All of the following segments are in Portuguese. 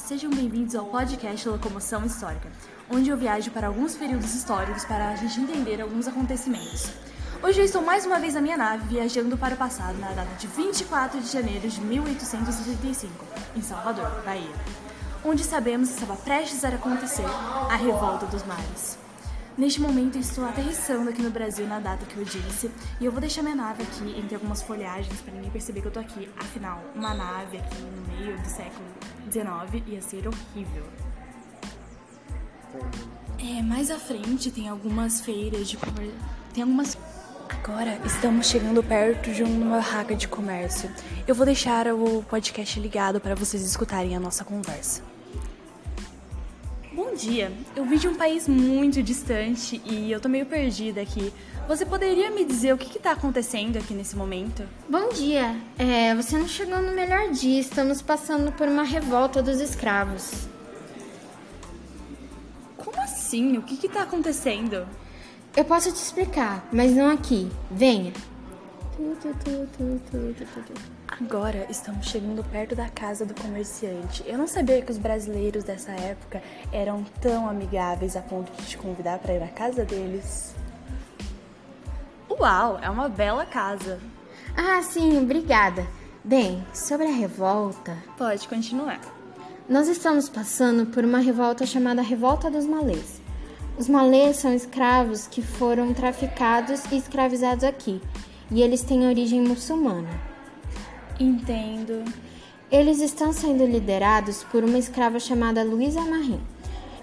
sejam bem-vindos ao podcast Locomoção Histórica, onde eu viajo para alguns períodos históricos para a gente entender alguns acontecimentos. Hoje eu estou mais uma vez na minha nave viajando para o passado na data de 24 de janeiro de 1865, em Salvador, Bahia, onde sabemos que estava prestes a acontecer a Revolta dos Mares. Neste momento estou aterrissando aqui no Brasil na data que eu disse e eu vou deixar minha nave aqui entre algumas folhagens para ninguém perceber que eu tô aqui. Afinal, uma nave aqui no meio do século XIX ia ser horrível. É, mais à frente tem algumas feiras de comércio. Tem algumas. Agora estamos chegando perto de uma barraca de comércio. Eu vou deixar o podcast ligado para vocês escutarem a nossa conversa. Bom dia, eu vim de um país muito distante e eu tô meio perdida aqui. Você poderia me dizer o que está acontecendo aqui nesse momento? Bom dia, é, você não chegou no melhor dia, estamos passando por uma revolta dos escravos. Como assim? O que está acontecendo? Eu posso te explicar, mas não aqui. Venha. Agora estamos chegando perto da casa do comerciante. Eu não sabia que os brasileiros dessa época eram tão amigáveis a ponto de te convidar para ir à casa deles. Uau, é uma bela casa. Ah, sim, obrigada. Bem, sobre a revolta. Pode continuar. Nós estamos passando por uma revolta chamada Revolta dos Malês. Os malês são escravos que foram traficados e escravizados aqui, e eles têm origem muçulmana. Entendo. Eles estão sendo liderados por uma escrava chamada Luísa Marim.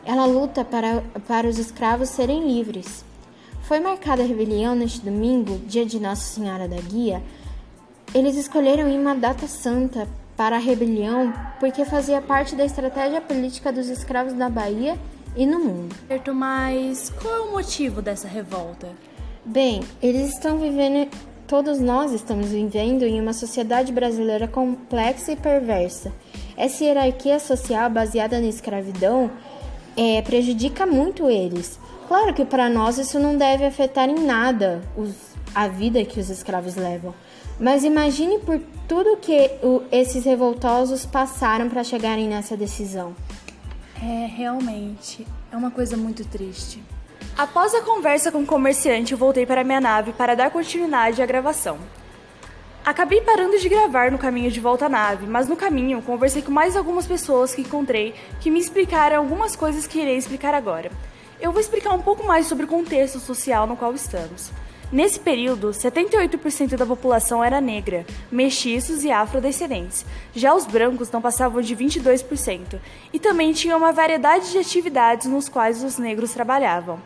Ela luta para, para os escravos serem livres. Foi marcada a rebelião neste domingo, dia de Nossa Senhora da Guia. Eles escolheram uma data santa para a rebelião porque fazia parte da estratégia política dos escravos da Bahia e no mundo. Certo, mas qual é o motivo dessa revolta? Bem, eles estão vivendo Todos nós estamos vivendo em uma sociedade brasileira complexa e perversa. Essa hierarquia social baseada na escravidão é, prejudica muito eles. Claro que para nós isso não deve afetar em nada os, a vida que os escravos levam. Mas imagine por tudo que o, esses revoltosos passaram para chegarem nessa decisão. É, realmente, é uma coisa muito triste. Após a conversa com o comerciante, eu voltei para minha nave para dar continuidade à gravação. Acabei parando de gravar no caminho de volta à nave, mas no caminho conversei com mais algumas pessoas que encontrei que me explicaram algumas coisas que irei explicar agora. Eu vou explicar um pouco mais sobre o contexto social no qual estamos. Nesse período, 78% da população era negra, mestiços e afrodescendentes. Já os brancos não passavam de 22%, e também tinha uma variedade de atividades nos quais os negros trabalhavam.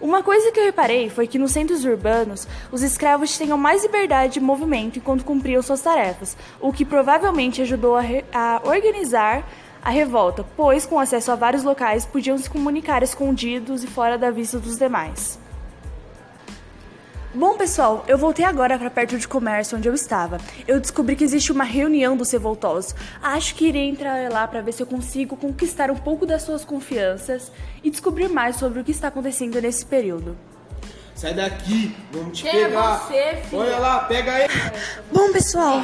Uma coisa que eu reparei foi que nos centros urbanos, os escravos tinham mais liberdade de movimento enquanto cumpriam suas tarefas, o que provavelmente ajudou a, a organizar a revolta, pois com acesso a vários locais podiam se comunicar escondidos e fora da vista dos demais. Bom, pessoal, eu voltei agora para perto de comércio onde eu estava. Eu descobri que existe uma reunião dos revoltosos. Acho que irei entrar lá para ver se eu consigo conquistar um pouco das suas confianças e descobrir mais sobre o que está acontecendo nesse período. Sai daqui, vamos te Quem é pegar. você, filho? Olha lá, pega ele. Bom, pessoal,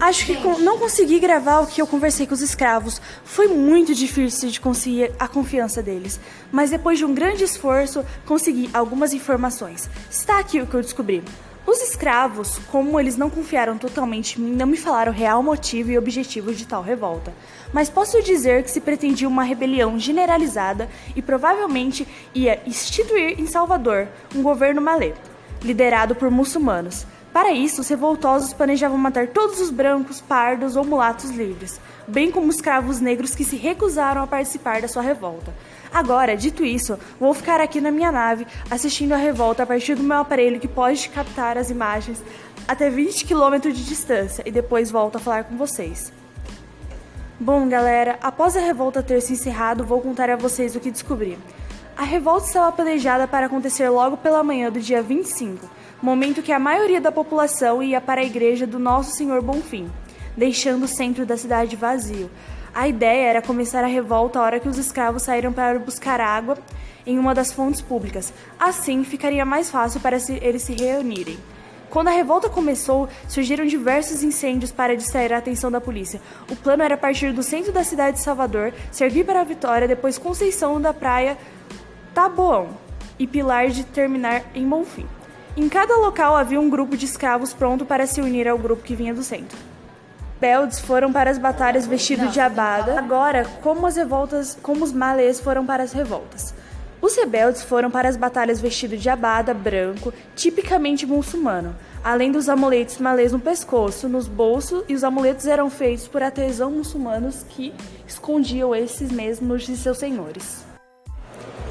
acho que com- não consegui gravar o que eu conversei com os escravos. Foi muito difícil de conseguir a confiança deles. Mas depois de um grande esforço, consegui algumas informações. Está aqui o que eu descobri. Os escravos, como eles não confiaram totalmente em mim, não me falaram o real motivo e objetivo de tal revolta. Mas posso dizer que se pretendia uma rebelião generalizada e provavelmente ia instituir em Salvador um governo malê, liderado por muçulmanos. Para isso, os revoltosos planejavam matar todos os brancos, pardos ou mulatos livres, bem como os escravos negros que se recusaram a participar da sua revolta. Agora, dito isso, vou ficar aqui na minha nave assistindo a revolta a partir do meu aparelho que pode captar as imagens até 20 km de distância e depois volto a falar com vocês. Bom, galera, após a revolta ter se encerrado, vou contar a vocês o que descobri. A revolta estava planejada para acontecer logo pela manhã do dia 25, momento que a maioria da população ia para a igreja do Nosso Senhor Bonfim, deixando o centro da cidade vazio. A ideia era começar a revolta a hora que os escravos saíram para buscar água em uma das fontes públicas. Assim, ficaria mais fácil para eles se reunirem. Quando a revolta começou, surgiram diversos incêndios para distrair a atenção da polícia. O plano era partir do centro da cidade de Salvador, servir para a Vitória, depois Conceição da Praia, Taboão e Pilar de terminar em Bonfim. Em cada local havia um grupo de escravos pronto para se unir ao grupo que vinha do centro. Beldes foram para as batalhas vestidos de abada. Agora, como as revoltas, como os malês foram para as revoltas. Os rebeldes foram para as batalhas vestidos de abada branco, tipicamente muçulmano, além dos amuletos malês no pescoço, nos bolsos, e os amuletos eram feitos por artesãos muçulmanos que escondiam esses mesmos de seus senhores.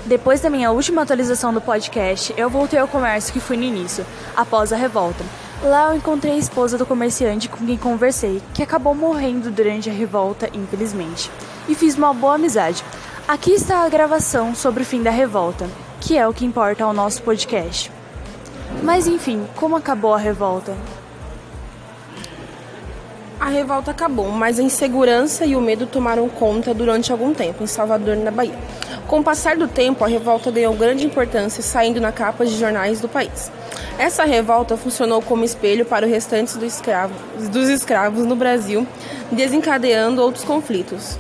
Depois da minha última atualização do podcast, eu voltei ao comércio que fui no início, após a revolta. Lá eu encontrei a esposa do comerciante com quem conversei, que acabou morrendo durante a revolta, infelizmente, e fiz uma boa amizade. Aqui está a gravação sobre o fim da revolta, que é o que importa ao nosso podcast. Mas enfim, como acabou a revolta? A revolta acabou, mas a insegurança e o medo tomaram conta durante algum tempo em Salvador, na Bahia. Com o passar do tempo, a revolta ganhou grande importância, saindo na capa de jornais do país. Essa revolta funcionou como espelho para o restante do escravo, dos escravos no Brasil, desencadeando outros conflitos.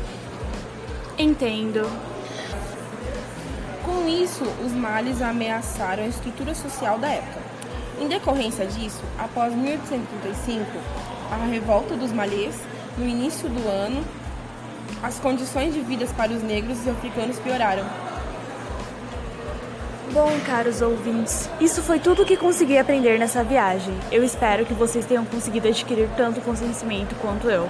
Entendo. Com isso, os males ameaçaram a estrutura social da época. Em decorrência disso, após 1835, a revolta dos malês, no início do ano, as condições de vida para os negros e africanos pioraram. Bom, caros ouvintes, isso foi tudo o que consegui aprender nessa viagem. Eu espero que vocês tenham conseguido adquirir tanto conhecimento quanto eu.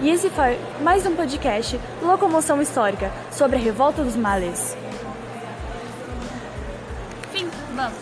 E esse foi mais um podcast Locomoção Histórica sobre a Revolta dos Males. Fim. Vamos.